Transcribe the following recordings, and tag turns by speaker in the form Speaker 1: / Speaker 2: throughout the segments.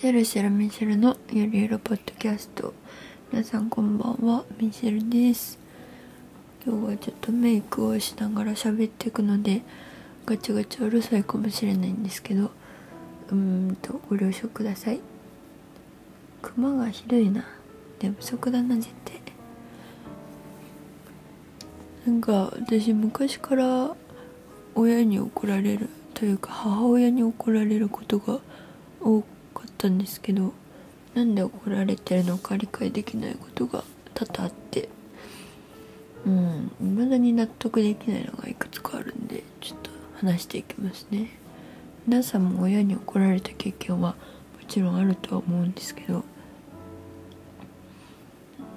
Speaker 1: シェルシェルミシェルのゆるゆるポッドキャスト。皆さんこんばんは。ミシェルです。今日はちょっとメイクをしながら喋っていくのでガチャガチャうるさいかもしれないんですけどうーんとご了承ください。クマがひどいな。寝不足だな絶対。なんか私昔から親に怒られるというか母親に怒られることが多くかったんですけどなんで怒られてるのか理解できないことが多々あってうん未だに納得できないのがいくつかあるんでちょっと話していきますね。皆さんも親に怒られた経験はもちろんあるとは思うんですけど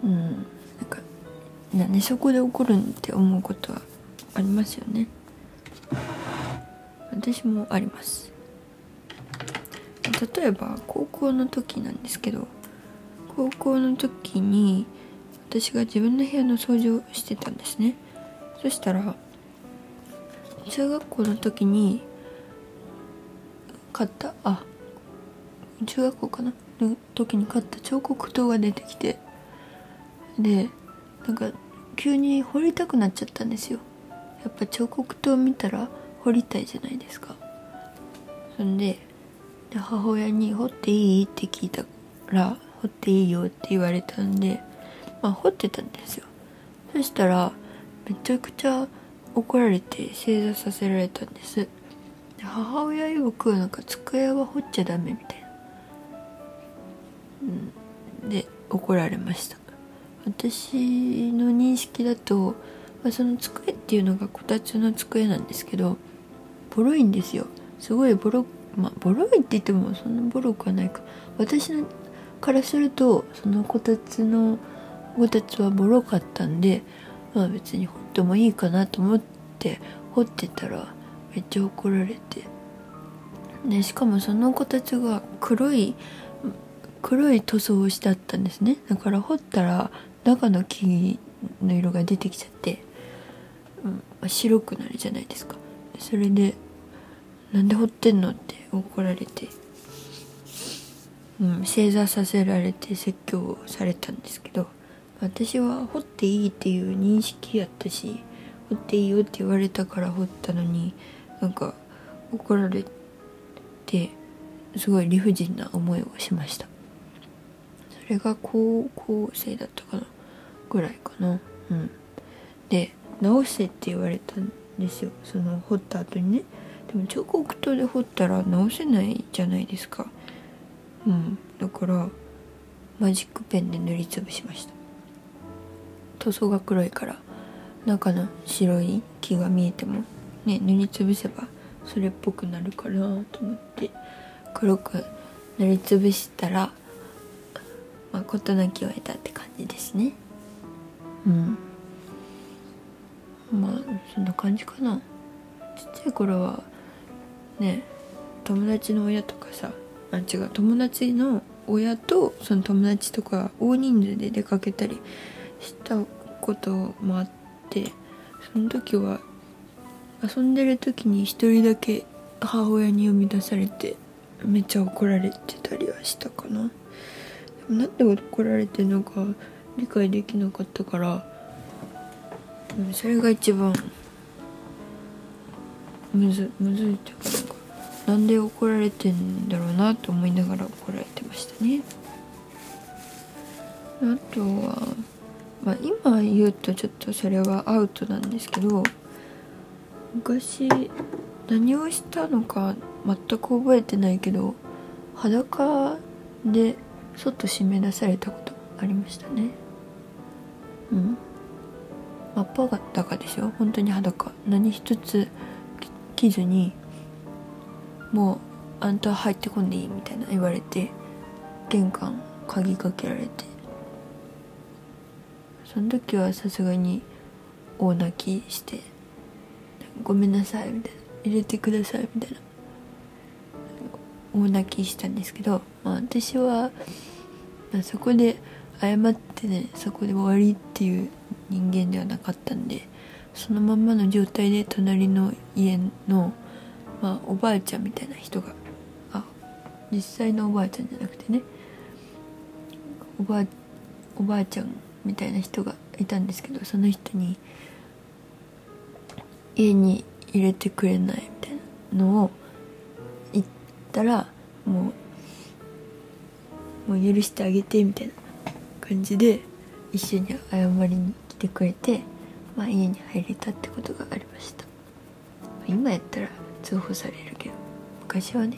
Speaker 1: うんなんかなんでそこで怒るんって思うことはありますよね。私もあります。例えば高校の時なんですけど高校の時に私が自分の部屋の掃除をしてたんですね。そしたら中学校の時に買ったあ中学校かな？の時に買った彫刻刀が出てきてでなんか急に彫りたくなっちゃったんですよ。やっぱ彫刻刀見たら彫りたいじゃないですか。そんでで母親に「彫っていい?」って聞いたら「彫っていいよ」って言われたんでまあ彫ってたんですよ。そしたらめちゃくちゃ怒られて正座させられたんです。で母親曰くなんか机は彫っちゃダメみたいな。うん。で怒られました。私の認識だと、まあ、その机っていうのがこたつの机なんですけどボロいんですよ。すごいボロまあボロいって言ってもそんなボロくはないか。私からするとそのこたつのこたつはボロかったんでまあ別に掘ってもいいかなと思って掘ってたらめっちゃ怒られて。でしかもそのこたつが黒い黒い塗装をしてあったんですね。だから掘ったら中の木の色が出てきちゃって、うん、白くなるじゃないですか。それで「なんで掘ってんの?」って怒られて、うん、正座させられて説教をされたんですけど私は掘っていいっていう認識やったし掘っていいよって言われたから掘ったのになんか怒られてすごい理不尽な思いをしました。それが高校生だったかなぐらいかな。うん。で直せって言われたんですよ。その掘った後にね。でも彫刻刀で掘ったら直せないじゃないですか。うん。だからマジックペンで塗りつぶしました。塗装が黒いから中の白い木が見えてもね塗りつぶせばそれっぽくなるかなと思って黒く塗りつぶしたらまあ事なきを得たって感じですね。うん。まあそんな感じかな。ちっちゃい頃はね友達の親とかさあ違う友達の親とその友達とか大人数で出かけたりしたこともあってその時は遊んでる時に一人だけ母親に呼び出されてめっちゃ怒られてたりはしたかな。でもなんで怒られてるのか理解できなかったからうんそれが一番むずむずいっていうかなんか。なんで怒られてんだろうなと思いながら怒られてましたね。あとはまあ今言うとちょっとそれはアウトなんですけど昔何をしたのか全く覚えてないけど裸で外締め出されたことありましたね。うん。真っ裸でしょ？本当に裸。何一つ着ずにもうあんた入ってこんでいいみたいな言われて玄関鍵かけられて。その時はさすがに大泣きして「ごめんなさい」みたいな「入れてください」みたいな。大泣きしたんですけど、まあ、私は、まあ、そこで謝ってねそこで終わりっていう人間ではなかったんでそのまんまの状態で隣の家の、まあ、おばあちゃんみたいな人が。あ実際のおばあちゃんじゃなくてね。おばあおばあちゃんみたいな人がいたんですけどその人に家に入れてくれないみたいなのを言ったらもうもう許してあげてみたいな感じで一緒に謝りに来てくれて、まあ、家に入れたってことがありました。今やったら通報されるけど昔はね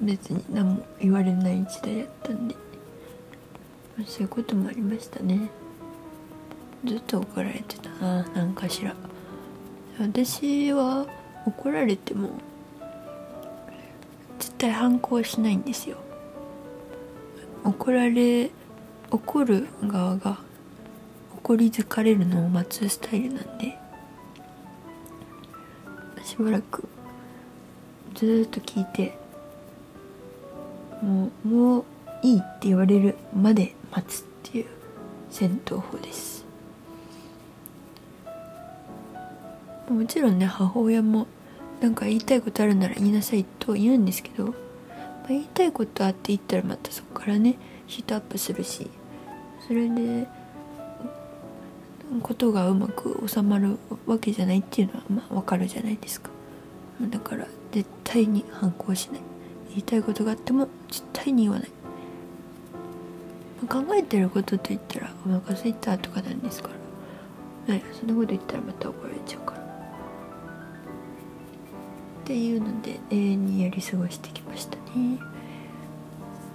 Speaker 1: 別に何も言われない時代やったんでそういうこともありましたね。ずっと怒られてたな何かしら。私は怒られても絶対反抗しないんですよ。怒られ怒る側が怒り疲れるのを待つスタイルなんで。しばらくずっと聞いてもうもういいって言われるまで待つっていう戦闘法です。もちろんね母親もなんか言いたいことあるなら言いなさいと言うんですけど、まあ、言いたいことあって言ったらまたそこからねヒートアップするしそれでことがうまく収まるわけじゃないっていうのはまあ分かるじゃないですか。だから絶対に反抗しない。言いたいことがあっても絶対に言わない。考えてることと言ったらお腹すいたとかなんですから。ねそんなこと言ったらまた怒られちゃうから。っていうので永遠にやり過ごしてきましたね。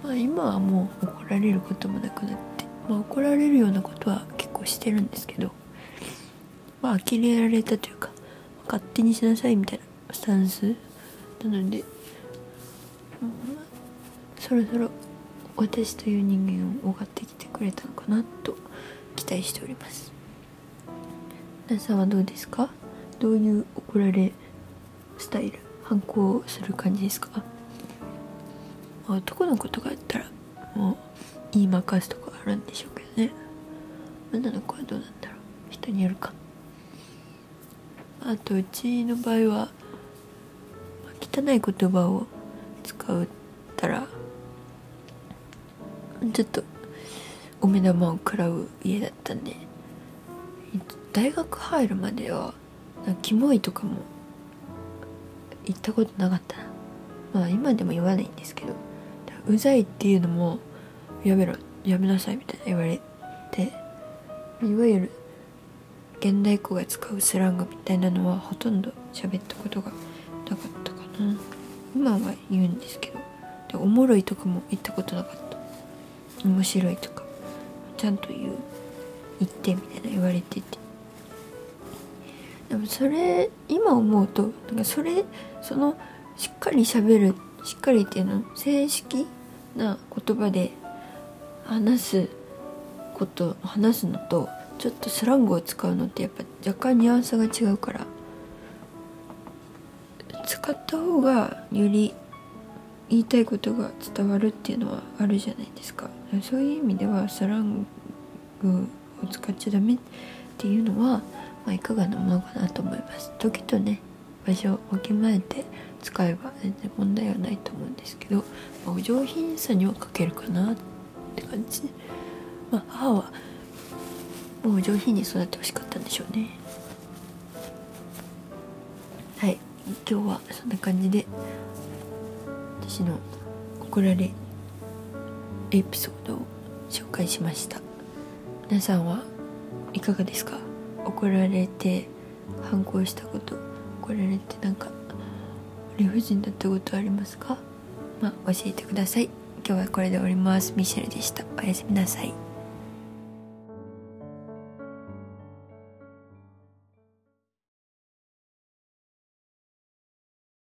Speaker 1: まあ今はもう怒られることもなくなってまあ怒られるようなことは結構してるんですけどまあ呆れられたというか勝手にしなさいみたいなスタンスなので、うん、そろそろ私という人間を分かってきてくれたのかなと期待しております。皆さんはどうですか？どういう怒られスタイル反抗する感じですか？男の子とかやったらもう言いまかすとか。あるんでしょうけどね。女の子はどうなんだろう。人によるか。あとうちの場合は汚い言葉を使ったらちょっとお目玉を食らう家だったんで大学入るまではキモいとかも言ったことなかったな。まあ今でも言わないんですけどうざいっていうのもやめろ。やめなさいみたいな言われていわゆる現代っ子が使うスラングみたいなのはほとんど喋ったことがなかったかな。今は言うんですけど。でおもろいとかも言ったことなかった。面白いとか。ちゃんと言う言ってみたいな言われてて。でもそれ今思うとなんかそれそのしっかり喋るしっかりっていうの正式な言葉で話すこと話すのとちょっとスラングを使うのってやっぱ若干ニュアンスが違うから。使った方がより言いたいことが伝わるっていうのはあるじゃないですか。そういう意味ではスラングを使っちゃダメっていうのは、まあ、いかがなものかなと思います。時とね場所をわきまえて使えば全然問題はないと思うんですけど、まあ、お上品さには欠けるかなって感じ。まあ母はもう上品に育ってほしかったんでしょうね。はい。今日はそんな感じで私の怒られエピソードを紹介しました。皆さんはいかがですか？怒られて反抗したこと怒られてなんか理不尽だったことありますか？まあ教えてください。今日はこれで終わります。ミシェルでした。おやすみなさい。